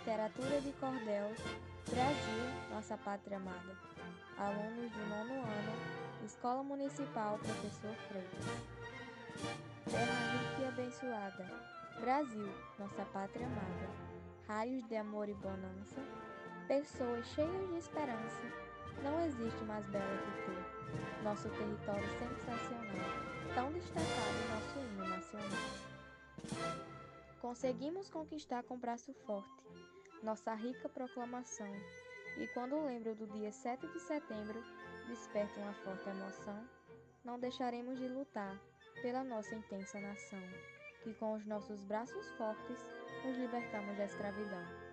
Literatura de Cordel, Brasil, Nossa Pátria Amada. Alunos do nono ano, Escola Municipal Professor Freitas. Terra rica e abençoada, Brasil, Nossa Pátria Amada. Raios de amor e bonança, pessoas cheias de esperança. Não existe mais bela que tu. Nosso território sensacional, tão destacado em nosso. Conseguimos conquistar com braço forte nossa rica proclamação, e quando lembro do dia 7 de setembro, desperta uma forte emoção. Não deixaremos de lutar pela nossa intensa nação, que com os nossos braços fortes nos libertamos da escravidão.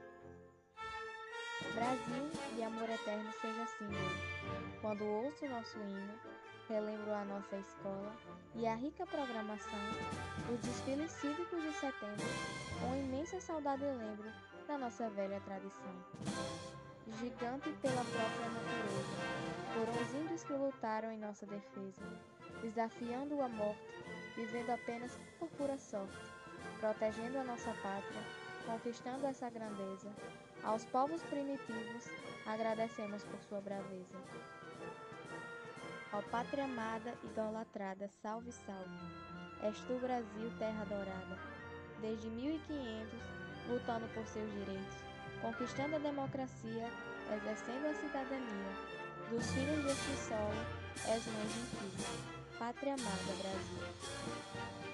Brasil e amor eterno seja símbolo. Quando ouço nosso hino, relembro a nossa escola e a rica programação, os desfiles cívicos de setembro, com imensa saudade lembro da nossa velha tradição. Gigante pela própria natureza, foram os índios que lutaram em nossa defesa, desafiando a morte, vivendo apenas por pura sorte, protegendo a nossa pátria, conquistando essa grandeza. Aos povos primitivos, agradecemos por sua braveza. Ó pátria amada, idolatrada, salve, salve. És tu, Brasil, terra adorada. Desde 1500, lutando por seus direitos, conquistando a democracia, exercendo a cidadania. Dos filhos deste solo, és mãe filho. Pátria amada, Brasil.